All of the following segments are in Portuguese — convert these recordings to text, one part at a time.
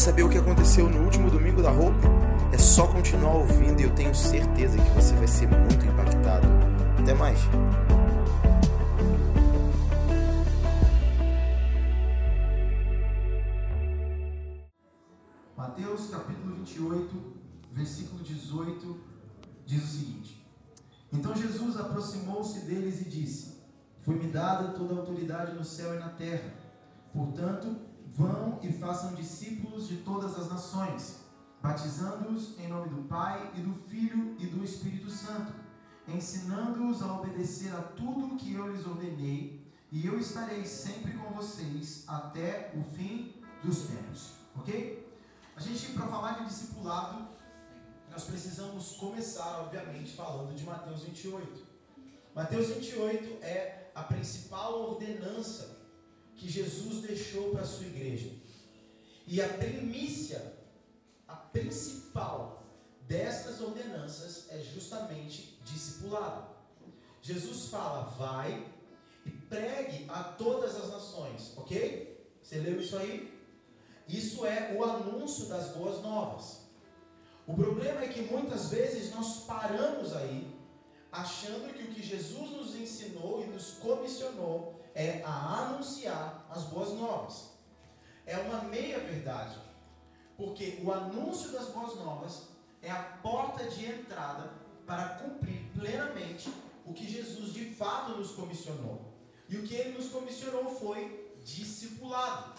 saber o que aconteceu no último domingo da Hope? É só continuar ouvindo e eu tenho certeza que você vai ser muito impactado. Até mais! Mateus capítulo 28, versículo 18, diz o seguinte: Então Jesus aproximou-se deles e disse: Foi-me dada toda a autoridade no céu e na terra. Portanto, vão e façam discípulos de todas as nações, batizando-os em nome do Pai e do Filho e do Espírito Santo, ensinando-os a obedecer a tudo o que eu lhes ordenei, e eu estarei sempre com vocês até o fim dos tempos. Ok? A gente, para falar de discipulado, nós precisamos começar, obviamente, falando de Mateus 28. Mateus 28 é a principal ordenança que Jesus deixou para a sua igreja. E a primícia, a principal destas ordenanças é justamente discipulado. Jesus fala, vai e pregue a todas as nações, ok? Você leu isso aí? Isso é o anúncio das boas novas. O problema é que muitas vezes nós paramos aí, achando que o que Jesus nos ensinou e nos comissionou é a anunciar as boas novas. É uma meia verdade, porque o anúncio das boas novas é a porta de entrada para cumprir plenamente o que Jesus de fato nos comissionou. E o que ele nos comissionou foi discipulado.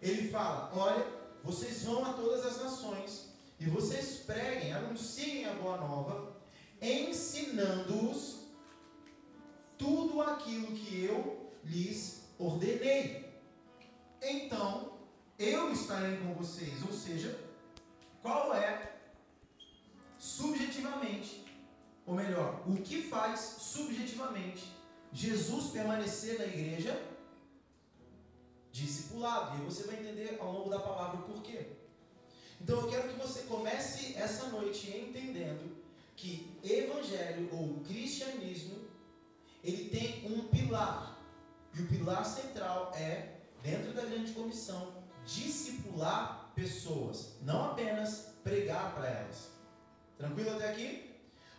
Ele fala: Olha, vocês vão a todas as nações e vocês preguem, anunciem a boa nova, ensinando-os tudo aquilo que eu lhes ordenei. Então, eu estarei com vocês. Ou seja, qual é subjetivamente, ou melhor, o que faz subjetivamente Jesus permanecer na igreja? Discipulado. E você vai entender ao longo da palavra o porquê. Então eu quero que você comece essa noite entendendo que evangelho ou cristianismo ele tem um pilar. E o pilar central é, dentro da grande comissão, discipular pessoas, não apenas pregar para elas. Tranquilo até aqui?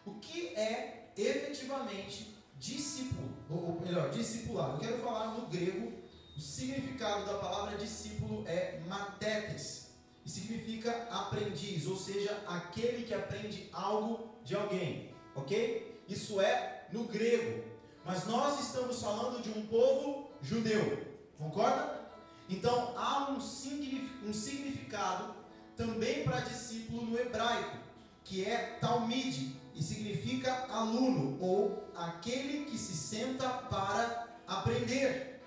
O que é efetivamente discípulo, ou melhor, discipulado? Eu quero falar no grego, o significado da palavra discípulo é matetes, e significa aprendiz, ou seja, aquele que aprende algo de alguém, ok? Isso é no grego. Mas nós estamos falando de um povo judeu, concorda? Então há um significado também para discípulo no hebraico, que é talmide, e significa aluno, ou aquele que se senta para aprender.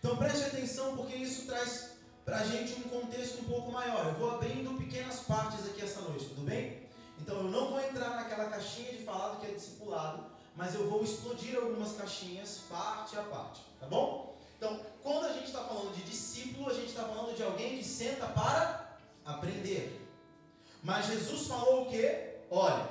Então preste atenção, porque isso traz para a gente um contexto um pouco maior. Eu vou abrindo pequenas partes aqui essa noite, tudo bem? Então eu não vou entrar naquela caixinha de falar do que é discipulado, mas eu vou explodir algumas caixinhas parte a parte, tá bom? Então, quando a gente está falando de discípulo, a gente está falando de alguém que senta para aprender. Mas Jesus falou o que? Olha,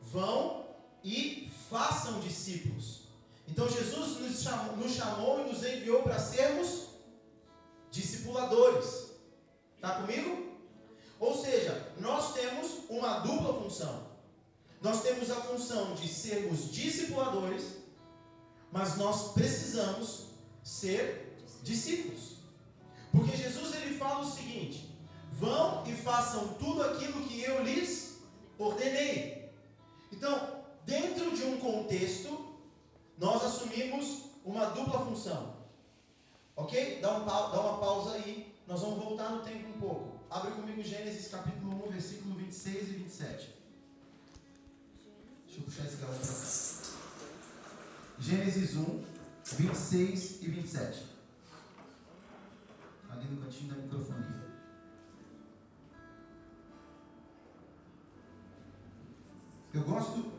vão e façam discípulos. Então Jesus nos chamou, nos chamou e nos enviou para sermos discipuladores. Está comigo? Ou seja, nós temos uma dupla função. Nós temos a função de sermos discipuladores, mas nós precisamos ser discípulos. Porque Jesus ele fala o seguinte: vão e façam tudo aquilo que eu lhes ordenei. Então, dentro de um contexto, nós assumimos uma dupla função. Ok? Dá, um, dá uma pausa aí. Nós vamos voltar no tempo um pouco. Abre comigo Gênesis capítulo 1, versículo 26 e 27. Deixa eu puxar esse galera para cá. Gênesis 1, 26 e 27. Ali no cantinho da microfonia. Eu gosto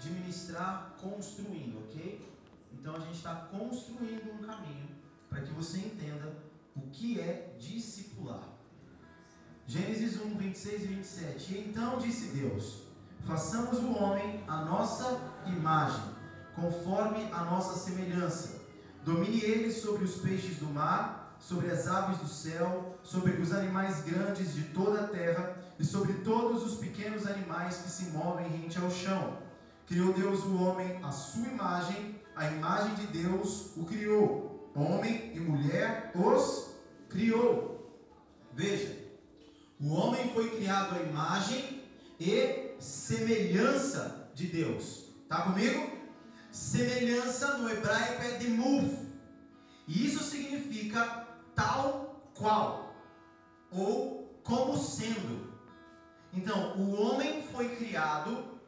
de ministrar construindo, ok? Então a gente está construindo um caminho para que você entenda o que é discipular. Gênesis 1, 26 e 27. E então disse Deus: Façamos o homem a nossa imagem, conforme a nossa semelhança. Domine ele sobre os peixes do mar, sobre as aves do céu, sobre os animais grandes de toda a terra e sobre todos os pequenos animais que se movem rente ao chão. Criou Deus o homem à sua imagem, a imagem de Deus o criou. Homem e mulher os criou. Veja, o homem foi criado à imagem e semelhança de Deus. Tá comigo? Semelhança no hebraico é demuf. E isso significa tal qual ou como sendo. Então, o homem foi criado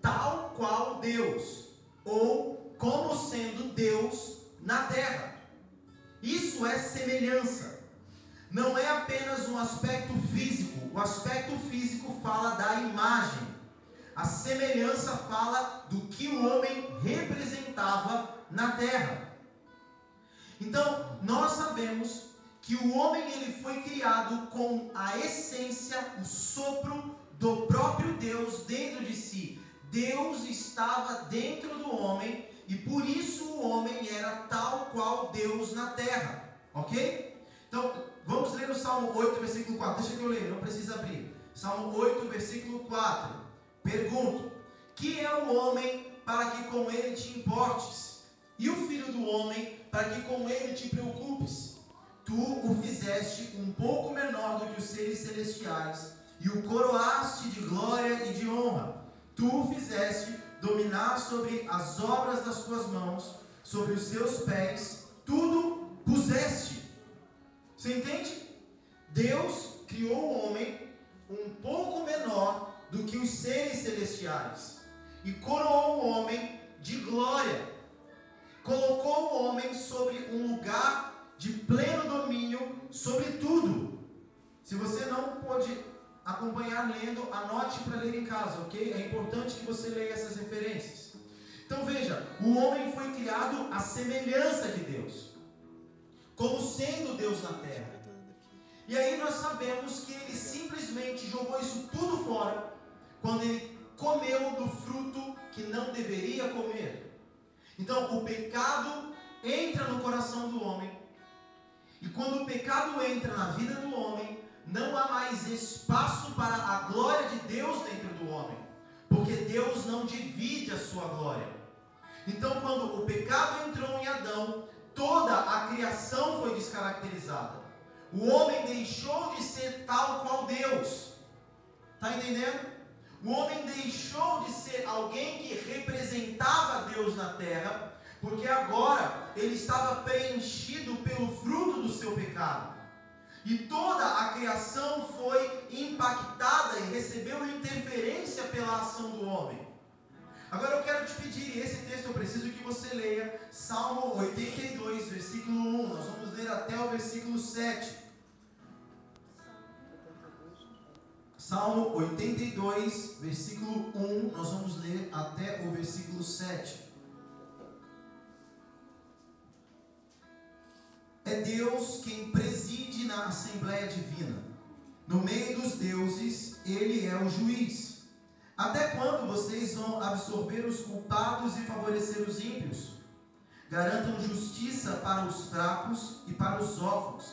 tal qual Deus ou como sendo Deus na terra. Isso é semelhança. Não é apenas um aspecto físico. O aspecto físico fala da imagem. A semelhança fala do que o homem representava na terra. Então, nós sabemos que o homem ele foi criado com a essência, o sopro do próprio Deus dentro de si. Deus estava dentro do homem e por isso o homem era tal qual Deus na terra. Ok? Então, vamos ler o Salmo 8, versículo 4. Deixa que eu ler, não precisa abrir. Salmo 8, versículo 4. Pergunto: Que é o homem para que com ele te importes? E o filho do homem para que com ele te preocupes. Tu o fizeste um pouco menor do que os seres celestiais, e o coroaste de glória e de honra. Tu o fizeste dominar sobre as obras das tuas mãos, sobre os seus pés, tudo puseste. Você entende? Deus criou o homem um pouco menor do que os seres celestiais e coroou o homem de glória colocou o homem sobre um lugar de pleno domínio sobre tudo. Se você não pode acompanhar lendo, anote para ler em casa, ok? É importante que você leia essas referências. Então veja, o homem foi criado à semelhança de Deus, como sendo Deus na terra. E aí nós sabemos que ele simplesmente jogou isso tudo fora quando ele comeu do fruto que não deveria comer. Então, o pecado entra no coração do homem. E quando o pecado entra na vida do homem, não há mais espaço para a glória de Deus dentro do homem. Porque Deus não divide a sua glória. Então, quando o pecado entrou em Adão, toda a criação foi descaracterizada. O homem deixou de ser tal qual Deus. Está entendendo? O homem deixou de ser alguém que representava Deus na terra, porque agora ele estava preenchido pelo fruto do seu pecado. E toda a criação foi impactada e recebeu interferência pela ação do homem. Agora eu quero te pedir, esse texto eu preciso que você leia Salmo 82, versículo 1. Nós vamos ler até o versículo 7. Salmo 82, versículo 1, nós vamos ler até o versículo 7. É Deus quem preside na Assembleia Divina. No meio dos deuses, Ele é o juiz. Até quando vocês vão absorver os culpados e favorecer os ímpios? Garantam justiça para os fracos e para os órfãos.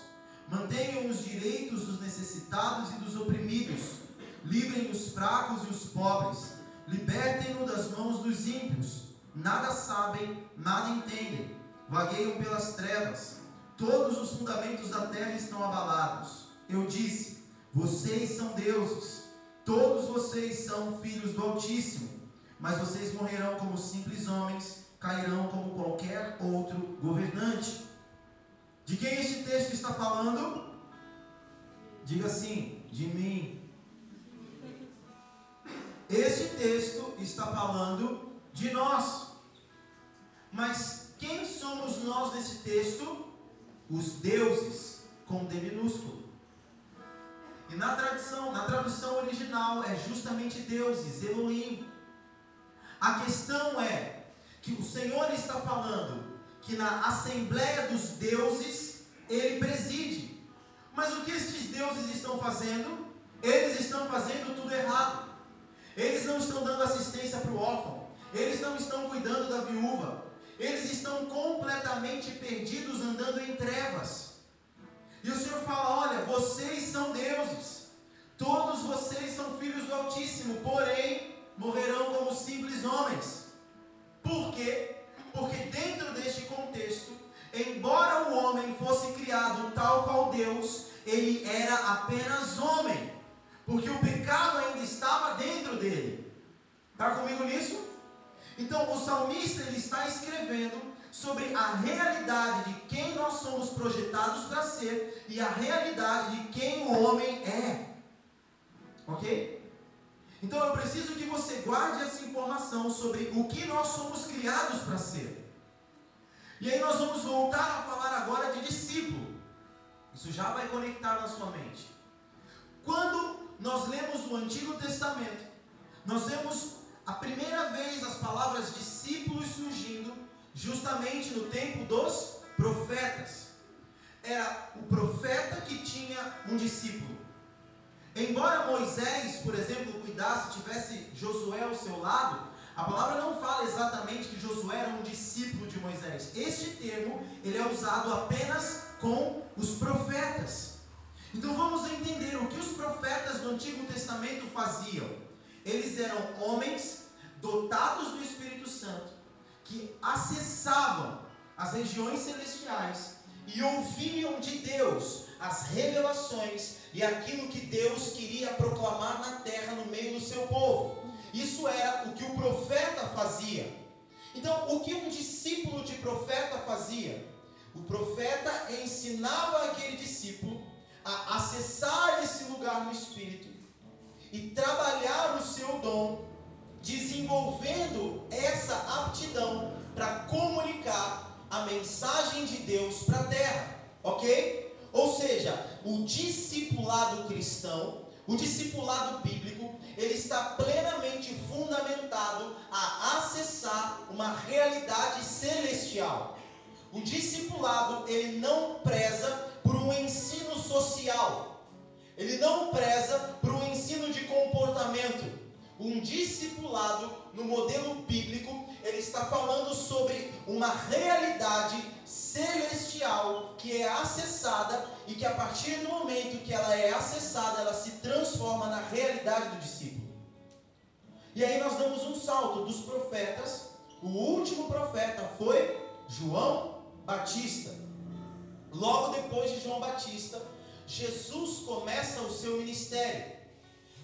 Mantenham os direitos dos necessitados e dos oprimidos livrem os fracos e os pobres, libertem-no das mãos dos ímpios. Nada sabem, nada entendem, vagueiam pelas trevas. Todos os fundamentos da terra estão abalados. Eu disse: Vocês são deuses, todos vocês são filhos do Altíssimo, mas vocês morrerão como simples homens, cairão como qualquer outro governante. De quem este texto está falando? Diga assim: de mim, este texto está falando de nós. Mas quem somos nós nesse texto? Os deuses, com D minúsculo. E na tradição, na tradução original é justamente deuses, Elohim. A questão é que o Senhor está falando que na assembleia dos deuses ele preside. Mas o que estes deuses estão fazendo? Eles estão fazendo tudo errado. Eles não estão dando assistência para o órfão. Eles não estão cuidando da viúva. Eles estão completamente perdidos, andando em trevas. E o Senhor fala: Olha, vocês são deuses, todos vocês são filhos do Altíssimo, porém morrerão como simples homens. Por quê? Porque dentro deste contexto, embora o homem fosse criado tal qual Deus, ele era apenas homem, porque o pecado ainda estava dentro dele. Está comigo nisso? Então o salmista ele está escrevendo sobre a realidade de quem nós somos projetados para ser e a realidade de quem o homem é. Ok? Então eu preciso que você guarde essa informação sobre o que nós somos criados para ser. E aí nós vamos voltar a falar agora de discípulo. Isso já vai conectar na sua mente. Quando nós lemos o Antigo Testamento, nós vemos a primeira vez as palavras discípulos surgindo justamente no tempo dos profetas. Era o profeta que tinha um discípulo. Embora Moisés, por exemplo, cuidasse, tivesse Josué ao seu lado, a palavra não fala exatamente que Josué era um discípulo de Moisés. Este termo ele é usado apenas com os profetas. Então vamos entender o que os profetas do Antigo Testamento faziam. Eles eram homens dotados do Espírito Santo que acessavam as regiões celestiais e ouviam de Deus as revelações e aquilo que Deus queria proclamar na terra no meio do seu povo. Isso era o que o profeta fazia. Então, o que um discípulo de profeta fazia? O profeta ensinava aquele discípulo a acessar esse lugar no espírito e trabalhar o seu dom desenvolvendo essa aptidão para comunicar a mensagem de Deus para a terra, ok? Ou seja, o discipulado cristão, o discipulado bíblico, ele está plenamente fundamentado a acessar uma realidade celestial. O discipulado, ele não preza por um ensino social. Ele não preza por um ensino de comportamento um discipulado no modelo bíblico, ele está falando sobre uma realidade celestial que é acessada e que a partir do momento que ela é acessada, ela se transforma na realidade do discípulo. E aí nós damos um salto dos profetas. O último profeta foi João Batista. Logo depois de João Batista, Jesus começa o seu ministério.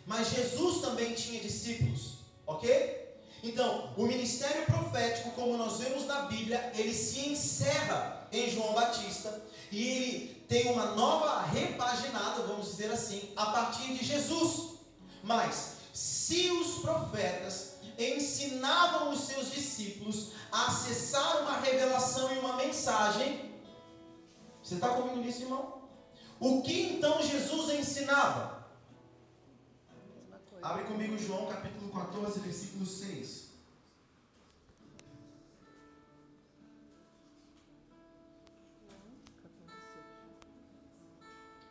Mas Jesus também tinha discípulos, ok? Então, o ministério profético, como nós vemos na Bíblia, ele se encerra em João Batista e ele tem uma nova repaginada, vamos dizer assim, a partir de Jesus. Mas, se os profetas ensinavam os seus discípulos a acessar uma revelação e uma mensagem, você está comigo nisso, irmão? O que então Jesus ensinava? Abre comigo João capítulo 14, versículo 6.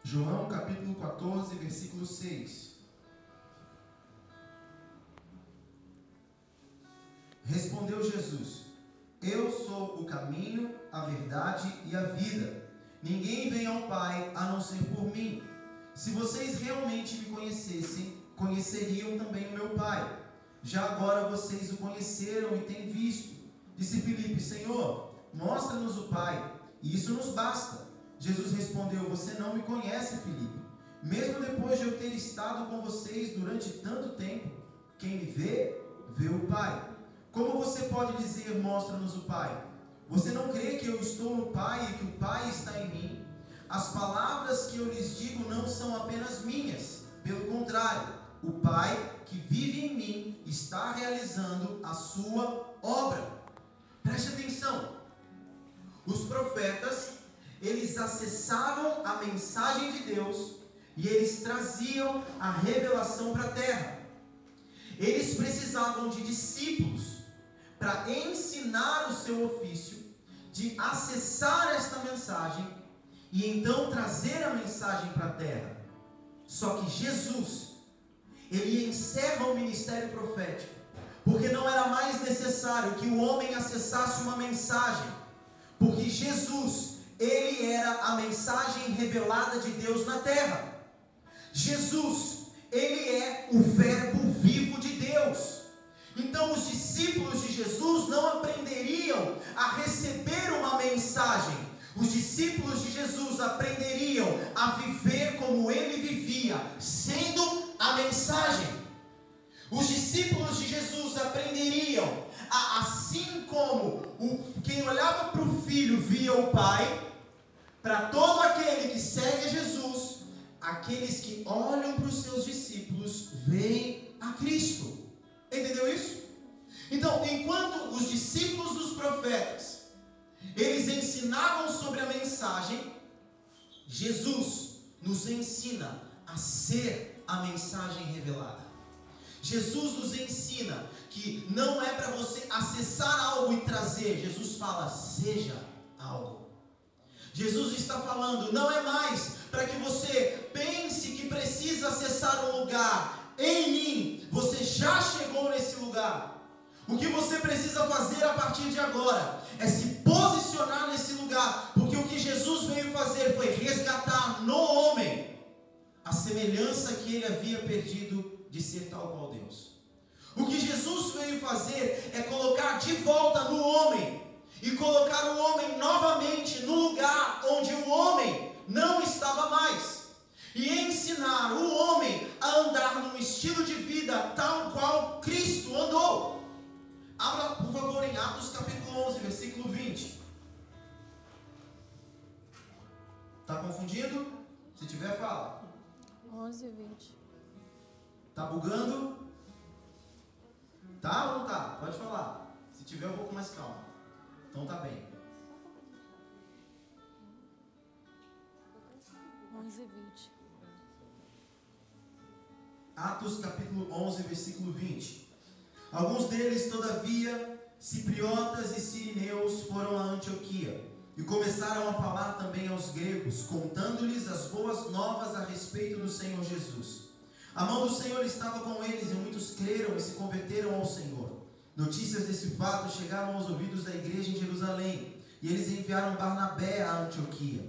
João capítulo 14, versículo 6. Respondeu Jesus: Eu sou o caminho, a verdade e a vida. Ninguém vem ao Pai a não ser por mim. Se vocês realmente me conhecessem, conheceriam também o meu Pai. Já agora vocês o conheceram e têm visto. Disse Filipe: Senhor, mostra-nos o Pai, e isso nos basta. Jesus respondeu: Você não me conhece, Filipe. Mesmo depois de eu ter estado com vocês durante tanto tempo, quem me vê, vê o Pai. Como você pode dizer: Mostra-nos o Pai? Você não crê que eu estou no Pai e que o Pai está em mim? As palavras que eu lhes digo não são apenas minhas, pelo contrário, o Pai que vive em mim está realizando a sua obra. Preste atenção. Os profetas, eles acessavam a mensagem de Deus e eles traziam a revelação para a terra. Eles precisavam de discípulos para ensinar o seu ofício, de acessar esta mensagem e então trazer a mensagem para a terra. Só que Jesus, ele encerra o ministério profético, porque não era mais necessário que o homem acessasse uma mensagem, porque Jesus ele era a mensagem revelada de Deus na terra. Jesus, ele é o Verbo vivo de Deus. Então, os discípulos de Jesus não aprenderiam a receber uma mensagem. Os discípulos de Jesus aprenderiam a viver como ele vivia, sendo a mensagem. Os discípulos de Jesus aprenderiam a, assim como o, quem olhava para o filho via o pai, para todo aquele que segue Jesus, aqueles que olham para os seus discípulos veem a Cristo. Entendeu isso? Então, enquanto os discípulos dos profetas eles ensinavam sobre a mensagem, Jesus nos ensina a ser a mensagem revelada. Jesus nos ensina que não é para você acessar algo e trazer. Jesus fala: seja algo. Jesus está falando, não é mais para que você pense que precisa acessar um lugar. Em mim, você já chegou nesse lugar. O que você precisa fazer a partir de agora é se posicionar nesse lugar, porque o que Jesus veio fazer foi resgatar no homem a semelhança que ele havia perdido de ser tal qual Deus. O que Jesus veio fazer é colocar de volta no homem e colocar o homem novamente no lugar onde o homem não estava mais. E ensinar o homem a andar num estilo de vida tal qual Cristo andou. Abra, por favor, em Atos capítulo 11, versículo 20. Está confundido? Se tiver, fala. 11 e 20. Tá bugando? Tá ou não tá? Pode falar. Se tiver, eu vou com mais calma. Então tá bem. 11 e 20. Atos capítulo 11, versículo 20. Alguns deles, todavia, cipriotas e sirineus foram a Antioquia e começaram a falar também aos gregos, contando-lhes as boas novas a respeito do Senhor Jesus. A mão do Senhor estava com eles e muitos creram e se converteram ao Senhor. Notícias desse fato chegaram aos ouvidos da igreja em Jerusalém, e eles enviaram Barnabé a Antioquia.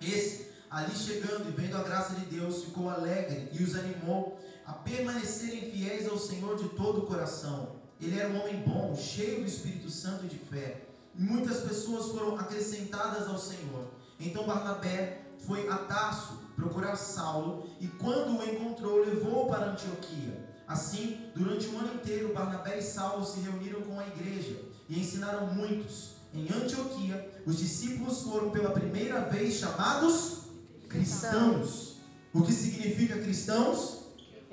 Esse, ali chegando e vendo a graça de Deus, ficou alegre e os animou a permanecerem fiéis ao Senhor de todo o coração. Ele era um homem bom, cheio do Espírito Santo e de fé. E muitas pessoas foram acrescentadas ao Senhor. Então Barnabé foi a Tarso procurar Saulo e quando o encontrou, levou-o para Antioquia. Assim, durante um ano inteiro, Barnabé e Saulo se reuniram com a igreja e ensinaram muitos. Em Antioquia, os discípulos foram pela primeira vez chamados cristãos. O que significa cristãos?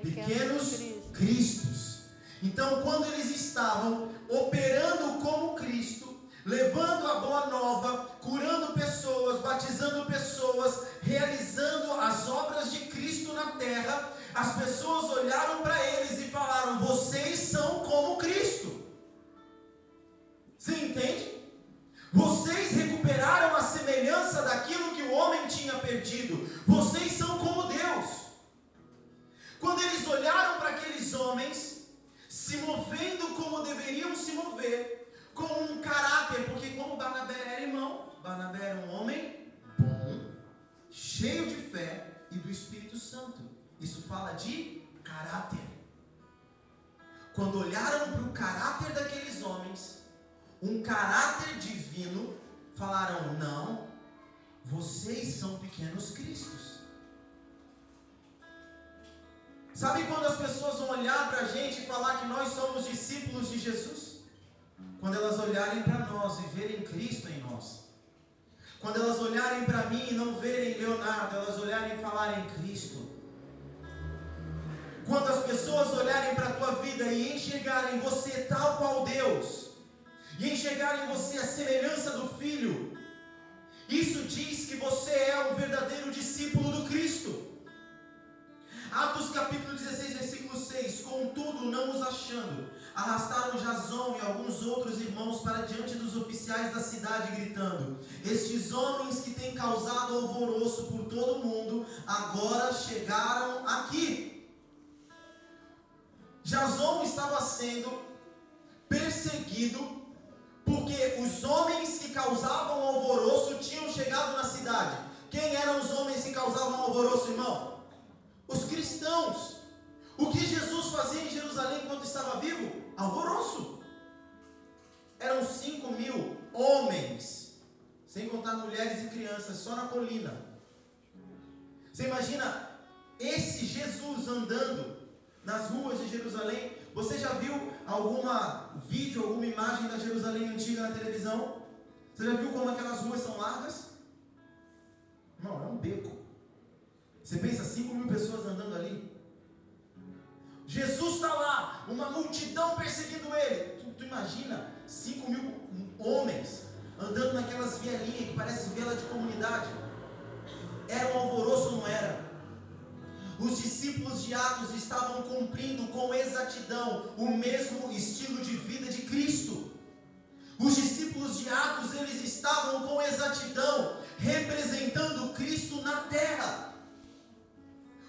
Pequenos cristos. Então, quando eles estavam operando como Cristo, levando a boa nova, curando pessoas, batizando pessoas, realizando as obras de Cristo na terra, as pessoas olharam para eles e um caráter divino, falaram: não, vocês são pequenos cristos. Sabe quando as pessoas vão olhar para a gente e falar que nós somos discípulos de Jesus? Quando elas olharem para nós e verem Cristo em nós. Quando elas olharem para mim e não verem Leonardo, elas olharem e falarem Cristo. Quando as pessoas olharem para a tua vida e enxergarem você tal qual Deus, e enxergarem você a semelhança do Filho, isso diz que você é um verdadeiro discípulo do Cristo. Atos capítulo 16, versículo 6: Contudo, não os achando, arrastaram Jason e alguns outros irmãos para diante dos oficiais da cidade, gritando: Estes homens que têm causado alvoroço por todo o mundo, agora chegaram aqui. Jason estava sendo perseguido Porque os homens que causavam alvoroço tinham chegado na cidade. Quem eram os homens que causavam alvoroço, irmão? Os cristãos. O que Jesus fazia em Jerusalém enquanto estava vivo? Alvoroço. Eram cinco mil homens, sem contar mulheres e crianças, só na colina. Você imagina esse Jesus andando nas ruas de Jerusalém? Você já viu alguma vídeo, alguma imagem da Jerusalém antiga na televisão? Você já viu como aquelas ruas são largas? Não, é um beco. Você pensa 5 mil pessoas andando ali? Jesus está lá, uma multidão perseguindo ele. Tu, tu imagina 5 mil homens andando naquelas vielinhas que parece vela de comunidade. Era um alvoroço, não era? Os discípulos de Atos estavam cumprindo com exatidão o mesmo estilo de vida de Cristo. Os discípulos de Atos, eles estavam com exatidão representando Cristo na terra.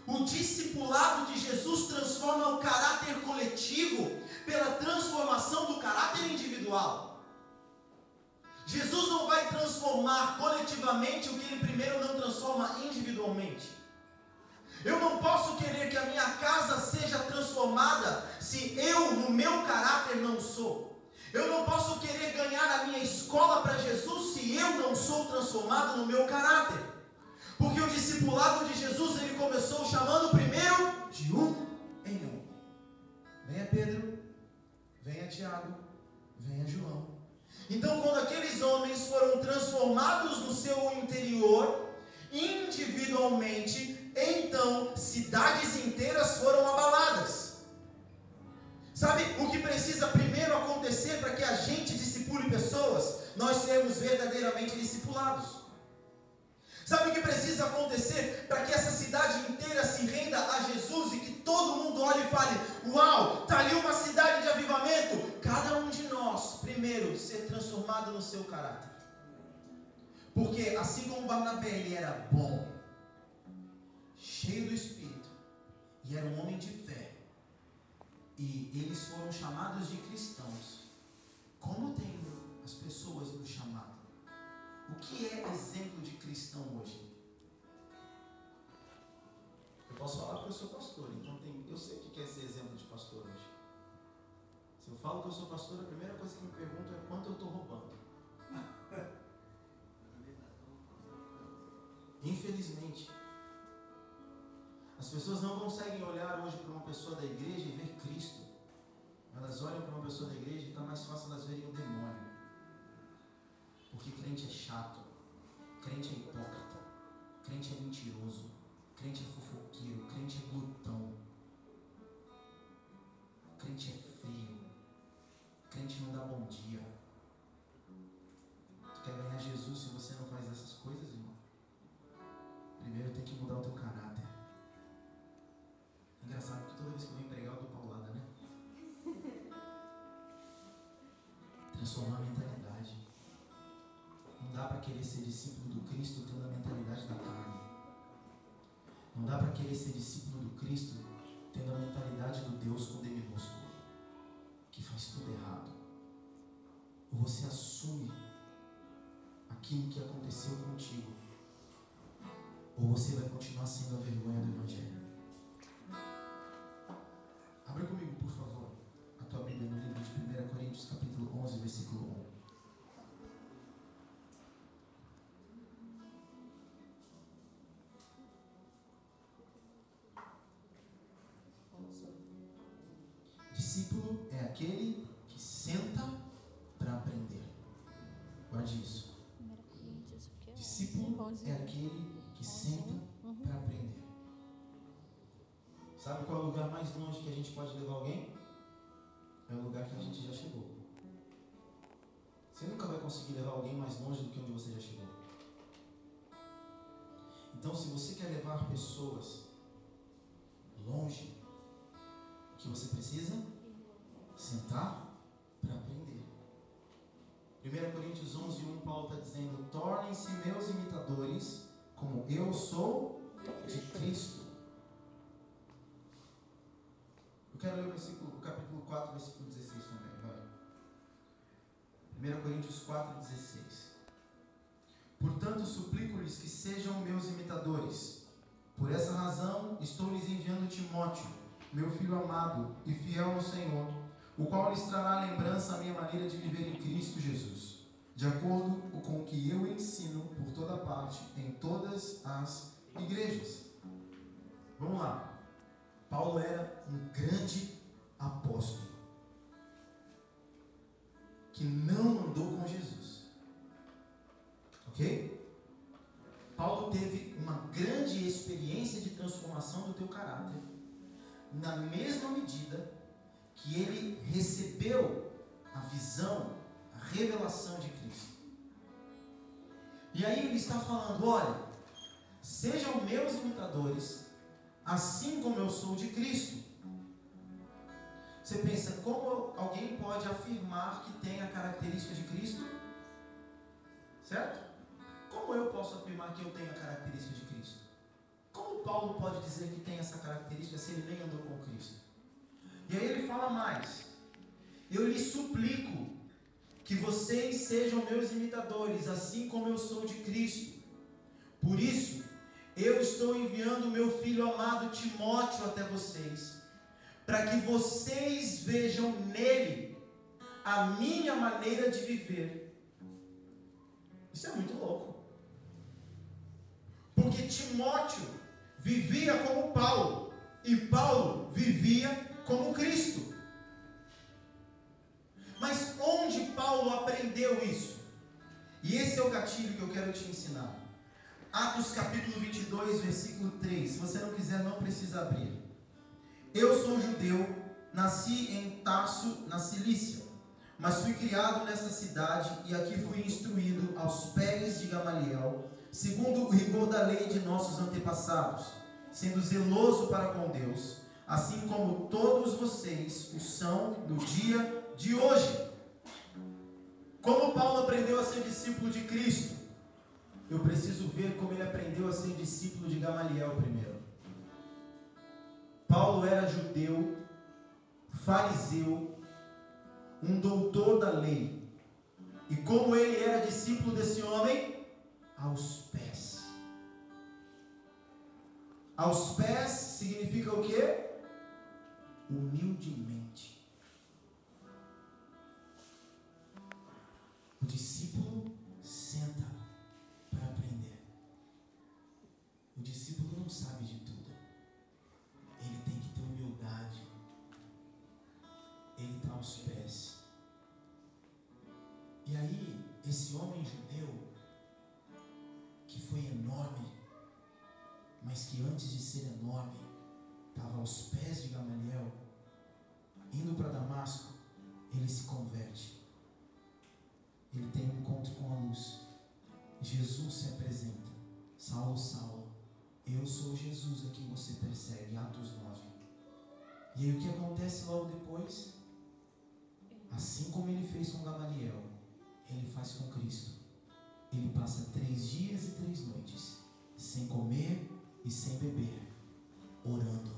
O discipulado de Jesus transforma o caráter coletivo pela transformação do caráter individual. Jesus não vai transformar coletivamente o que ele primeiro não transforma individualmente. Eu não posso querer que a minha casa seja transformada se eu, no meu caráter, não sou. Eu não posso querer ganhar a minha escola para Jesus se eu não sou transformado no meu caráter. Porque o discipulado de Jesus ele começou chamando primeiro de um em um. Venha Pedro, venha Tiago, venha João. Então, quando aqueles homens foram transformados no seu interior, individualmente, então cidades inteiras foram abaladas. Sabe o que precisa primeiro acontecer para que a gente discipule pessoas? Nós sermos verdadeiramente discipulados. Sabe o que precisa acontecer para que essa cidade inteira se renda a Jesus e que todo mundo olhe e fale: Uau, está ali uma cidade de avivamento? Cada um de nós, primeiro, ser transformado no seu caráter. Porque assim como Barnabé ele era bom, cheio do Espírito, e era um homem de fé, e eles foram chamados de cristãos. Como tem as pessoas no chamado? O que é exemplo de cristão hoje? Eu posso falar porque eu sou pastor, então tem, eu sei o que é ser exemplo de pastor hoje. Se eu falo que eu sou pastor, a primeira coisa que me perguntam é quanto eu estou roubando. Infelizmente, as pessoas não conseguem olhar hoje para uma pessoa da igreja e ver Cristo. Elas olham para uma pessoa da igreja e está mais fácil elas verem o demônio. Porque crente é chato, crente é hipócrita, crente é mentiroso, crente é fofoqueiro, crente é glutão, crente é feio, crente não dá bom dia. Tu quer ganhar Jesus se você não faz essas coisas, irmão? Primeiro tem que mudar o teu caráter. Que eu venho pregar eu dou paulada, né? Transformar a mentalidade. Não dá para querer ser discípulo do Cristo tendo a mentalidade da carne. Não dá para querer ser discípulo do Cristo tendo a mentalidade do Deus com D minúsculo, que faz tudo errado. Ou você assume aquilo que aconteceu contigo, ou você vai continuar sendo a vergonha do Evangelho. Sabe qual é o lugar mais longe que a gente pode levar alguém? É o lugar que a gente já chegou. Você nunca vai conseguir levar alguém mais longe do que onde você já chegou. Então, se você quer levar pessoas longe, o que você precisa? Sentar para aprender. 1 Coríntios 11, 1, Paulo está dizendo: Tornem-se meus imitadores, como eu sou de Cristo. Eu quero ler o, versículo, o capítulo 4, versículo 16 também. 1 Coríntios 4,16. Portanto, suplico-lhes que sejam meus imitadores. Por essa razão, estou lhes enviando Timóteo, meu filho amado e fiel no Senhor, o qual lhes trará lembrança a minha maneira de viver em Cristo Jesus, de acordo com o que eu ensino por toda parte, em todas as igrejas. Vamos lá. Paulo era um grande apóstolo que não andou com Jesus. Ok? Paulo teve uma grande experiência de transformação do teu caráter, na mesma medida que ele recebeu a visão, a revelação de Cristo. E aí ele está falando: olha, sejam meus imitadores, assim como eu sou de Cristo. Você pensa, como alguém pode afirmar que tem a característica de Cristo? Certo? Como eu posso afirmar que eu tenho a característica de Cristo? Como Paulo pode dizer que tem essa característica se ele nem andou com Cristo? E aí ele fala mais: Eu lhe suplico que vocês sejam meus imitadores, assim como eu sou de Cristo. Por isso, eu estou enviando meu filho amado Timóteo até vocês para que vocês vejam nele a minha maneira de viver. Isso é muito louco. Porque Timóteo vivia como Paulo e Paulo vivia como Cristo. Mas onde Paulo aprendeu isso? E esse é o gatilho que eu quero te ensinar. Atos capítulo 22, versículo 3. Se você não quiser, não precisa abrir. Eu sou judeu, nasci em Tarso, na Cilícia, mas fui criado nesta cidade e aqui fui instruído aos pés de Gamaliel, segundo o rigor da lei de nossos antepassados, sendo zeloso para com Deus, assim como todos vocês o são no dia de hoje. Como Paulo aprendeu a ser discípulo de Cristo? Eu preciso ver como ele aprendeu a ser discípulo de Gamaliel primeiro. Paulo era judeu, fariseu, um doutor da lei. E como ele era discípulo desse homem? Aos pés. Aos pés significa o quê? Humildemente. Você persegue. Atos 9. E aí o que acontece logo depois? Assim como ele fez com Gamaliel, ele faz com Cristo. Ele passa três dias e três noites, sem comer e sem beber, orando.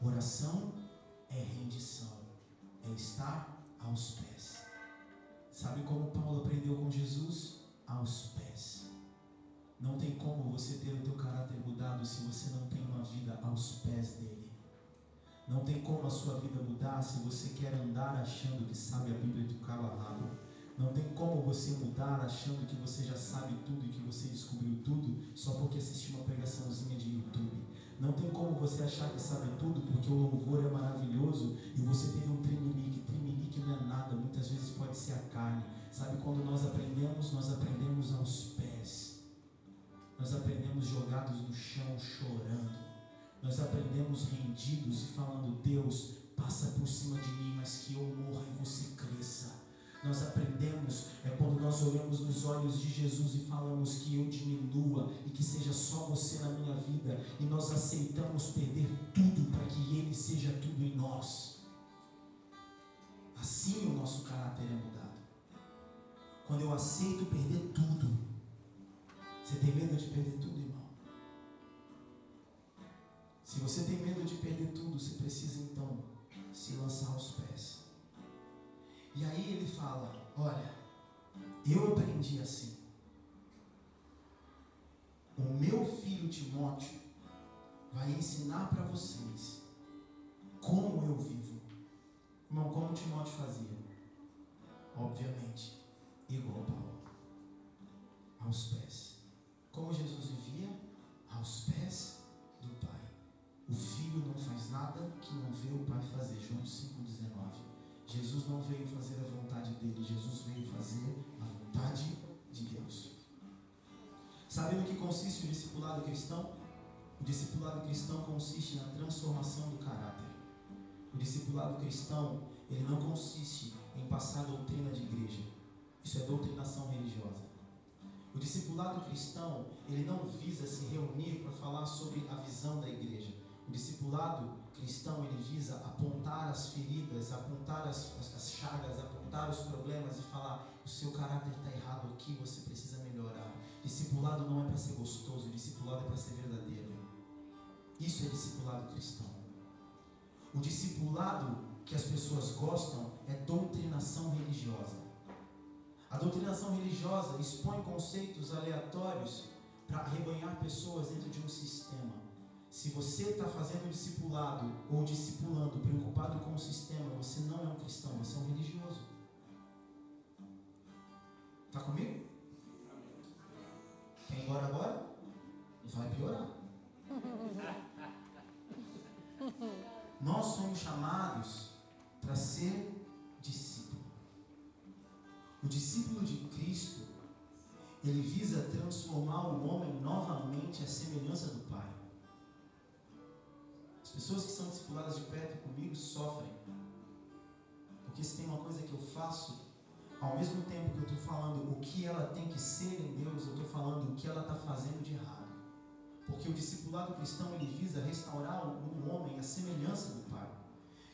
Oração é rendição, é estar aos pés. Sabe como Paulo aprendeu com Jesus? Aos pés. Não tem como você ter o teu caráter mudado se você não tem uma vida aos pés dele. Não tem como a sua vida mudar se você quer andar achando que sabe a Bíblia a rabo. Não tem como você mudar achando que você já sabe tudo e que você descobriu tudo só porque assistiu uma pregaçãozinha de YouTube. Não tem como você achar que sabe tudo porque o louvor é maravilhoso e você teve um. Tremelique chão, chorando nós aprendemos rendidos e falando: Deus, passa por cima de mim, mas que eu morra e você cresça. Nós aprendemos é quando nós olhamos nos olhos de Jesus e falamos que eu diminua e que seja só você na minha vida, e nós aceitamos perder tudo para que Ele seja tudo em nós. Assim o nosso caráter é mudado. Quando eu aceito perder tudo, você tem medo de perder tudo? Se você tem medo de perder tudo, você precisa então se lançar aos pés. E aí ele fala Olha, eu aprendi assim. O meu filho Timóteo vai ensinar para vocês como eu vivo. Irmão, como Timóteo fazia? Obviamente, igual Paulo, aos pés. Como Jesus vivia? Aos pés. O filho não faz nada que não vê o Pai fazer. João 5,19. Jesus não veio fazer a vontade dele, Jesus veio fazer a vontade de Deus. Sabe no que consiste o discipulado cristão? O discipulado cristão consiste na transformação do caráter. O discipulado cristão, ele não consiste em passar doutrina de igreja. Isso é doutrinação religiosa. O discipulado cristão, ele não visa se reunir para falar sobre a visão da igreja. Discipulado cristão, ele visa apontar as feridas, apontar as, as chagas, apontar os problemas e falar: o seu caráter está errado aqui, você precisa melhorar. Discipulado não é para ser gostoso, discipulado é para ser verdadeiro. Isso é discipulado cristão. O discipulado que as pessoas gostam é doutrinação religiosa. A doutrinação religiosa expõe conceitos aleatórios para arrebanhar pessoas dentro de um sistema. Se você está fazendo discipulado ou discipulando preocupado com o sistema, você não é um cristão, você é um religioso. Está comigo? Quer ir embora agora? Vai piorar. Nós somos chamados para ser discípulo. O discípulo de Cristo, ele visa transformar o homem novamente à semelhança do Pai. As pessoas que são discipuladas de perto comigo sofrem. Porque se tem uma coisa que eu faço, ao mesmo tempo que eu estou falando o que ela tem que ser em Deus, eu estou falando o que ela está fazendo de errado. Porque o discipulado cristão ele visa restaurar o homem à semelhança do Pai.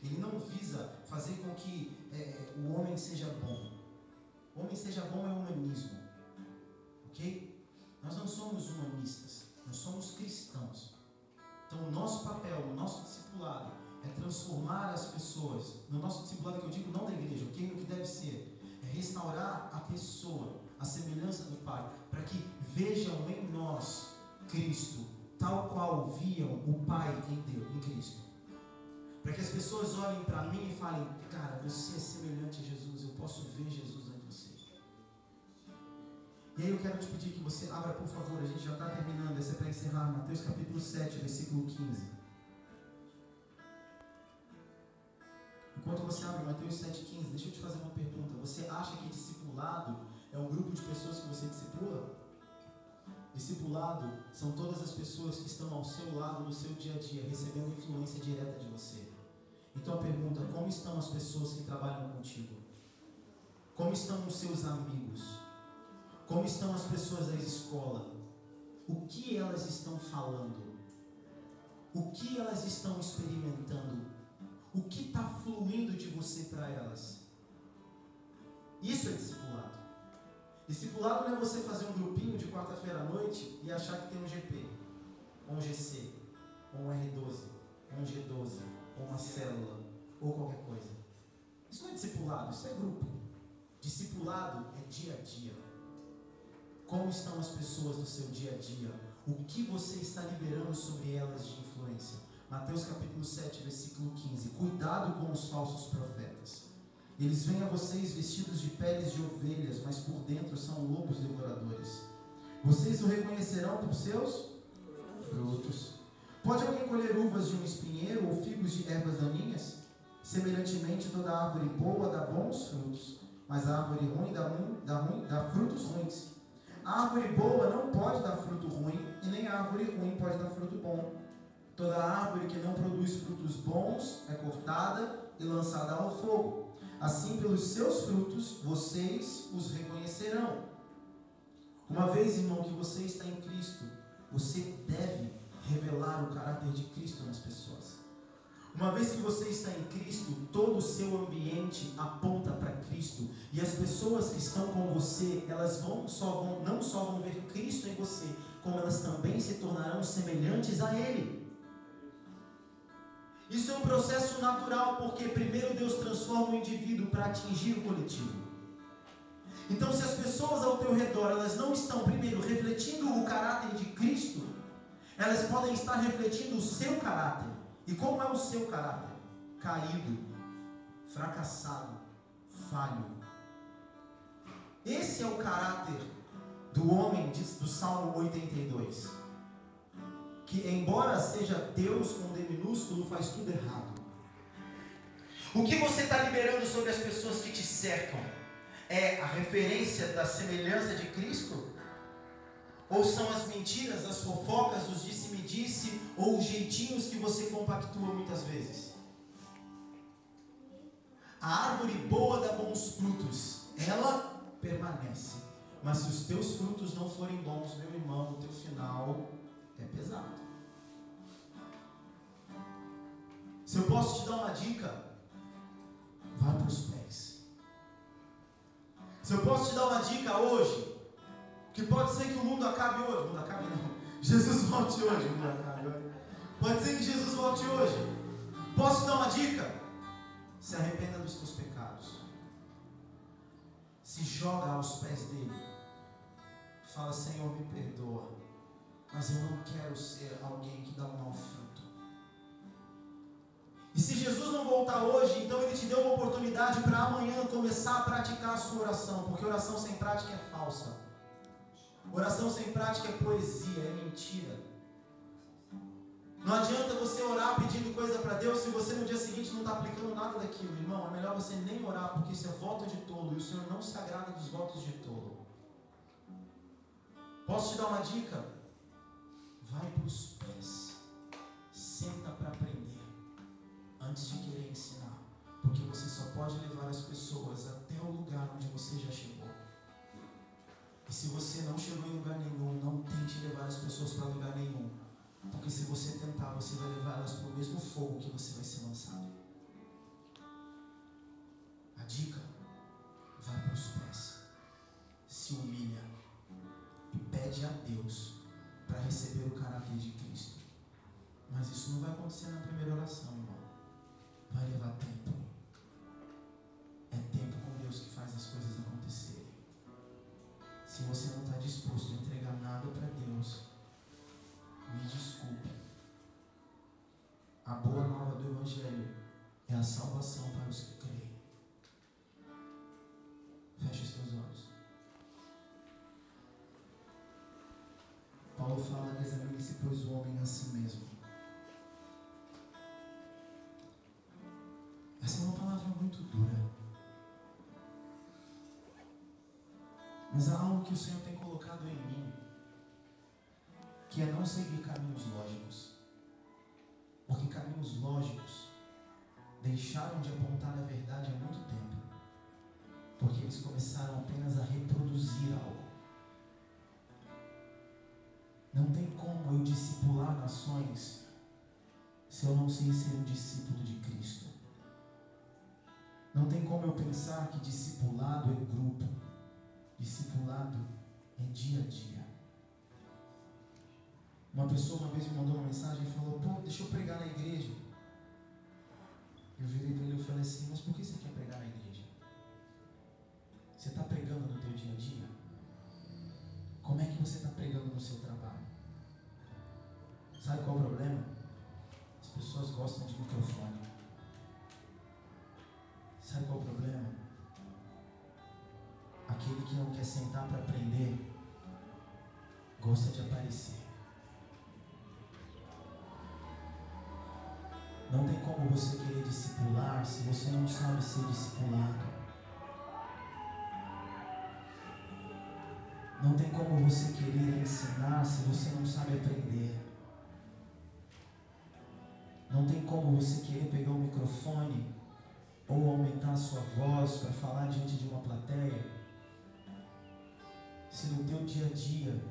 Ele não visa fazer com que é, o homem seja bom. O homem seja bom é humanismo. Ok? Nós não somos humanistas, nós somos cristãos. Então, o nosso papel, o nosso discipulado, é transformar as pessoas. No nosso discipulado, que eu digo, não da igreja, ok? No que deve ser. É restaurar a pessoa, a semelhança do Pai, para que vejam em nós Cristo, tal qual viam o Pai em Deus, em Cristo. Para que as pessoas olhem para mim e falem: Cara, você é semelhante a Jesus, eu posso ver Jesus. E aí eu quero te pedir que você abra, por favor, a gente já está terminando, esse é para encerrar, Mateus capítulo 7, versículo 15. Enquanto você abre Mateus 7,15, deixa eu te fazer uma pergunta. Você acha que discipulado é um grupo de pessoas que você discipula? Discipulado são todas as pessoas que estão ao seu lado no seu dia a dia, recebendo influência direta de você. Então a pergunta: como estão as pessoas que trabalham contigo? Como estão os seus amigos? Como estão as pessoas da escola? O que elas estão falando? O que elas estão experimentando? O que está fluindo de você para elas? Isso é discipulado. Discipulado não é você fazer um grupinho de quarta-feira à noite e achar que tem um GP, ou um GC, ou um R12, ou um G12, ou uma célula, ou qualquer coisa. Isso não é discipulado, isso é grupo. Discipulado é dia a dia. Como estão as pessoas no seu dia a dia? O que você está liberando sobre elas de influência? Mateus capítulo 7, versículo 15. Cuidado com os falsos profetas. Eles vêm a vocês vestidos de peles de ovelhas, mas por dentro são lobos devoradores. Vocês o reconhecerão por seus frutos. Pode alguém colher uvas de um espinheiro ou figos de ervas daninhas? Semelhantemente, toda árvore boa dá bons frutos, mas a árvore ruim dá, ruim, dá, ruim, dá frutos ruins. Árvore boa não pode dar fruto ruim, e nem árvore ruim pode dar fruto bom. Toda árvore que não produz frutos bons é cortada e lançada ao fogo. Assim, pelos seus frutos, vocês os reconhecerão. Uma vez, irmão, que você está em Cristo, você deve revelar o caráter de Cristo nas pessoas. Uma vez que você está em Cristo, todo o seu ambiente aponta para Cristo. E as pessoas que estão com você, elas vão, só vão, não só vão ver Cristo em você, como elas também se tornarão semelhantes a Ele. Isso é um processo natural, porque primeiro Deus transforma o indivíduo para atingir o coletivo. Então, se as pessoas ao teu redor elas não estão primeiro refletindo o caráter de Cristo, elas podem estar refletindo o seu caráter. E como é o seu caráter? Caído, fracassado, falho. Esse é o caráter do homem do Salmo 82. Que, embora seja Deus com D minúsculo, faz tudo errado. O que você está liberando sobre as pessoas que te cercam? É a referência da semelhança de Cristo? Ou são as mentiras, as fofocas, os disse-me-disse, ou os jeitinhos que você compactua muitas vezes? A árvore boa dá bons frutos, ela permanece. Mas se os teus frutos não forem bons, meu irmão, o teu final é pesado. Se eu posso te dar uma dica, vá para os pés. Se eu posso te dar uma dica hoje, que pode ser que o mundo acabe hoje, o mundo acabe não, Jesus volte hoje, o mundo acabe. Pode ser que Jesus volte hoje. Posso dar uma dica? Se arrependa dos teus pecados. Se joga aos pés dele Fala, Senhor, me perdoa, mas eu não quero ser alguém que dá um mau fruto. E se Jesus não voltar hoje, então Ele te deu uma oportunidade para amanhã começar a praticar a sua oração, porque oração sem prática é falsa. Oração sem prática é poesia, é mentira. Não adianta você orar pedindo coisa para Deus se você no dia seguinte não está aplicando nada daquilo, irmão. É melhor você nem orar, porque isso é voto de tolo e o Senhor não se agrada dos votos de tolo. Posso te dar uma dica? Vai para os pés. Senta para aprender. Antes de querer ensinar. Porque você só pode levar as pessoas até o lugar onde você já chegou. E se você não chegou em lugar nenhum, não tente levar as pessoas para lugar nenhum. Porque se você tentar, você vai levar elas para o mesmo fogo que você vai ser lançado. A dica: vai para os pés. Se humilha pede a Deus para receber o caráter de Cristo. Mas isso não vai acontecer na primeira oração, irmão. Vai levar tempo. Mas há algo que o Senhor tem colocado em mim, que é não seguir caminhos lógicos. Porque caminhos lógicos deixaram de apontar a verdade há muito tempo. Porque eles começaram apenas a reproduzir algo. Não tem como eu discipular nações se eu não sei ser um discípulo de Cristo. Não tem como eu pensar que discipulado é grupo, discipulado é dia a dia. Uma pessoa uma vez me mandou uma mensagem e falou: Pô, deixa eu pregar na igreja. Eu virei para ele e falei assim: Mas por que você quer pregar na igreja? Você está pregando no teu dia a dia? Como é que você está pregando no seu trabalho? Sabe qual é o problema? As pessoas gostam de microfone. Sabe qual é o problema? Que não quer sentar para aprender gosta de aparecer. Não tem como você querer discipular se você não sabe ser discipulado. Não tem como você querer ensinar se você não sabe aprender. Não tem como você querer pegar o microfone ou aumentar a sua voz para falar diante de uma plateia, se no teu dia a dia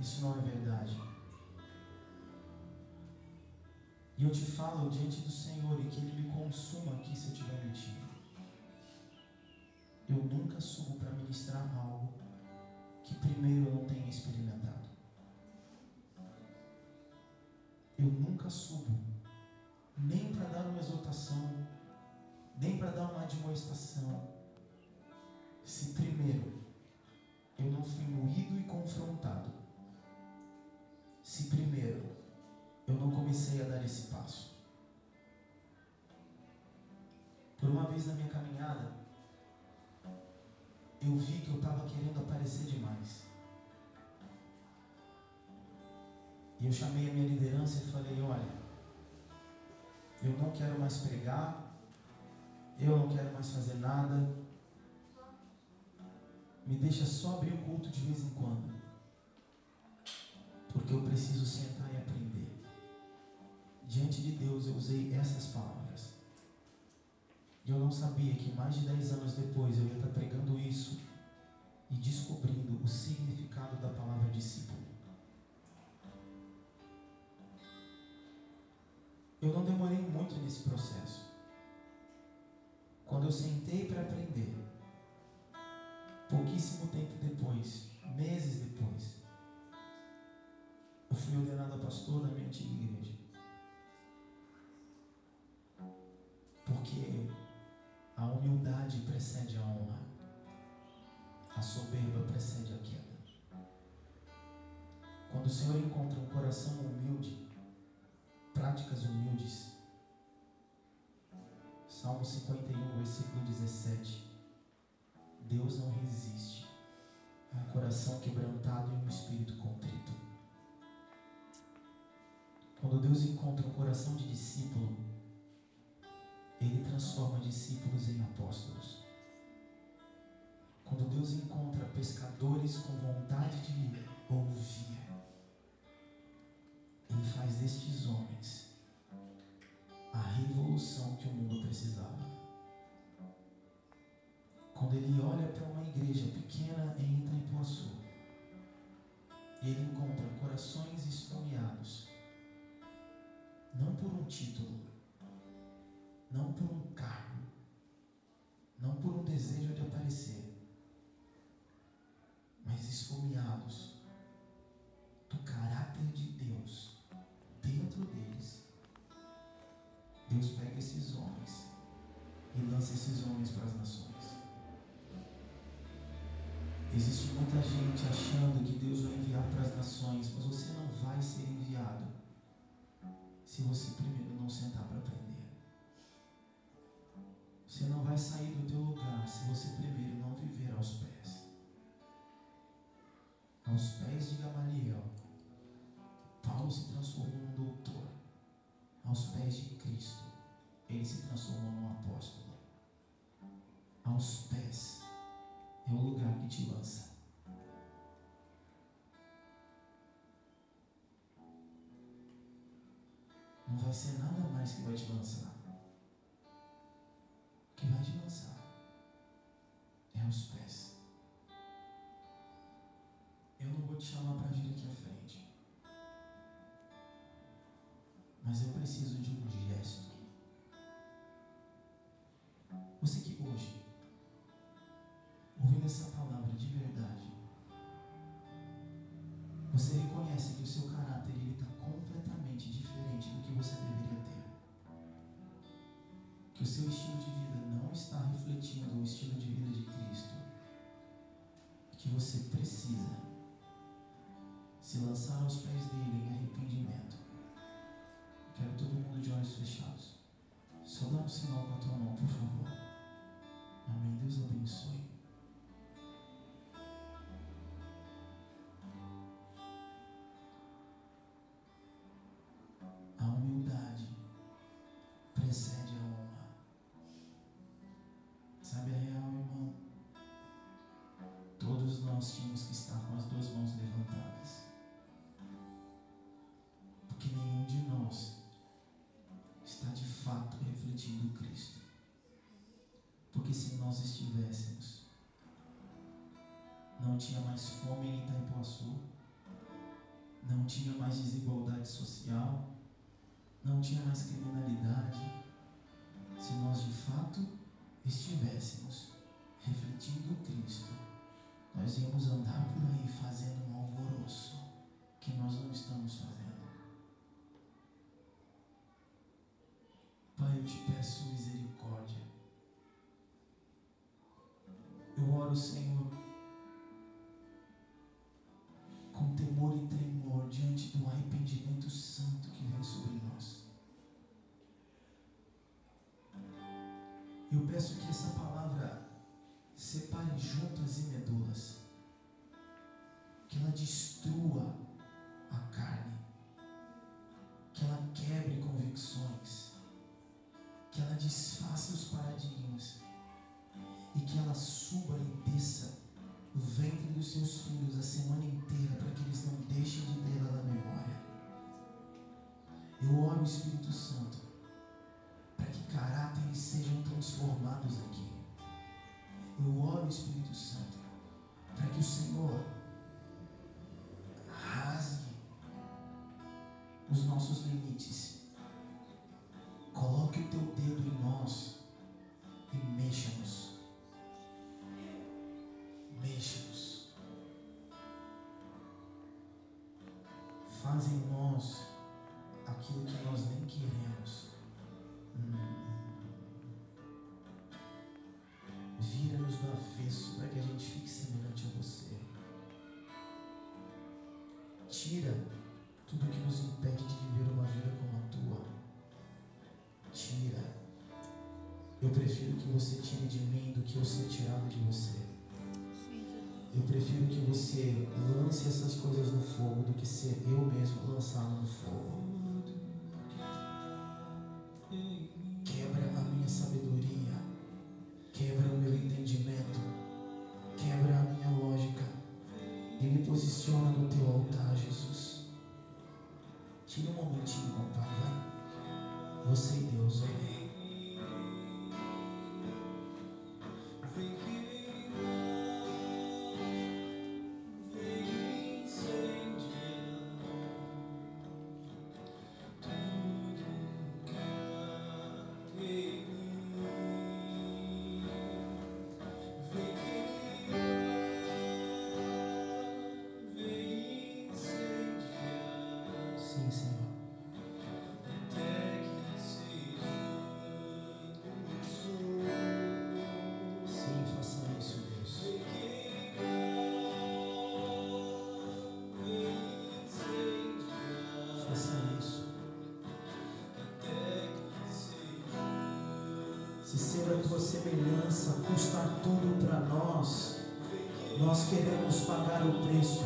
isso não é verdade. E eu te falo diante do Senhor e que Ele me consuma aqui se eu estiver mentindo. Eu nunca subo para ministrar algo que primeiro eu não tenha experimentado. Eu nunca subo nem para dar uma exortação, nem para dar uma admoestação, se primeiro esse passo? Por uma vez na minha caminhada, eu vi que eu estava querendo aparecer demais. E eu chamei a minha liderança e falei: olha, eu não quero mais pregar, eu não quero mais fazer nada, me deixa só abrir o culto de vez em quando, porque eu preciso sentar. Diante de Deus eu usei essas palavras. E eu não sabia que mais de 10 anos depois eu ia estar pregando isso e descobrindo o significado da palavra discípulo. Eu não demorei muito nesse processo. Quando eu sentei para aprender, pouquíssimo tempo depois, meses depois, eu fui ordenado a pastor da minha antiga igreja. Porque a humildade precede a honra, a soberba precede a queda. Quando o Senhor encontra um coração humilde, práticas humildes. Salmo 51, versículo 17. Deus não resiste a um coração quebrantado e um espírito contrito. Quando Deus encontra um coração de discípulo, Ele transforma discípulos em apóstolos. Quando Deus encontra pescadores com vontade de ouvir, Ele faz destes homens a revolução que o mundo precisava. Quando ele olha para uma igreja pequena em Itaipuaçu, ele encontra corações esfomeados, não por um título, não por um cargo, não por um desejo de aparecer, mas esfomeados do caráter de Deus dentro deles. Deus pega esses homens e lança esses homens para as nações. Existe muita gente achando que Deus vai enviar para as nações, mas você não vai ser enviado se você primeiro não sentar para aprender. Você não vai sair do teu lugar se você primeiro não viver aos pés. Aos pés de Gamaliel, Paulo se transformou num doutor. Aos pés de Cristo, ele se transformou num apóstolo. Aos pés é o lugar que te lança. Não vai ser nada mais que vai te lançar. Preciso de um gesto. Você que hoje ouvindo essa palavra de verdade, você reconhece que o seu caráter está completamente diferente do que você deveria ter. Que o seu estilo não tinha mais fome em Itaipuaçu, não tinha mais desigualdade social, não tinha mais criminalidade. Se nós de fato estivéssemos refletindo Cristo, nós íamos andar por aí fazendo um alvoroço que nós não estamos fazendo. Pai, eu te peço misericórdia. Eu oro, Senhor, temor e tremor diante do arrependimento santo que vem sobre nós. Eu peço que essa palavra separe juntas e medulas, que ela dissolva Tira tudo que nos impede de viver uma vida como a tua. Tira. Eu prefiro que você tire de mim do que eu ser tirado de você. Eu prefiro que você lance essas coisas no fogo do que ser eu mesmo lançado no fogo. Semelhança custar tudo para nós, nós queremos pagar o preço.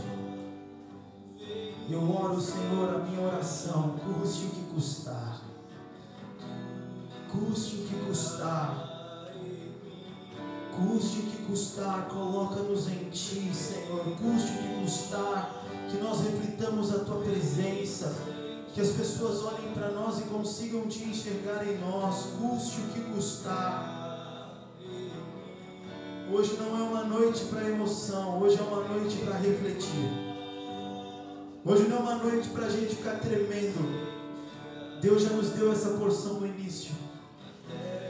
Eu oro, Senhor, a minha oração, custe o que custar. Custe o que custar. Custe o que custar, coloca-nos em Ti, Senhor. Custe o que custar, que nós reflitamos a Tua presença. Que as pessoas olhem para nós e consigam Te enxergar em nós. Custe o que custar. Hoje não é uma noite para emoção, hoje é uma noite para refletir. Hoje não é uma noite para a gente ficar tremendo. Deus já nos deu essa porção no início.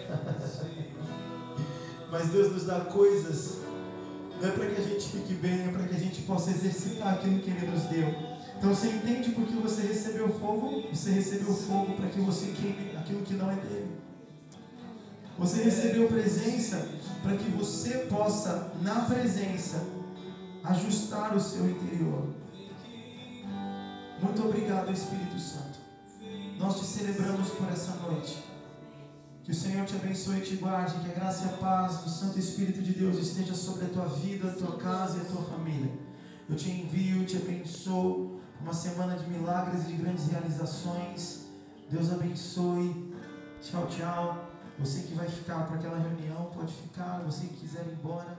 Mas Deus nos dá coisas, não é para que a gente fique bem, é para que a gente possa exercitar aquilo que Ele nos deu. Então você entende porque você recebeu fogo? Você recebeu fogo para que você queime aquilo que não é dele. Você recebeu presença para que você possa, na presença, ajustar o seu interior. Muito obrigado, Espírito Santo. Nós te celebramos por essa noite. Que o Senhor te abençoe e te guarde. Que a graça e a paz do Santo Espírito de Deus esteja sobre a tua vida, a tua casa e a tua família. Eu te envio, te abençoo. Uma semana de milagres e de grandes realizações. Deus abençoe. Tchau, tchau. Você que vai ficar para aquela reunião, pode ficar. Você que quiser ir embora.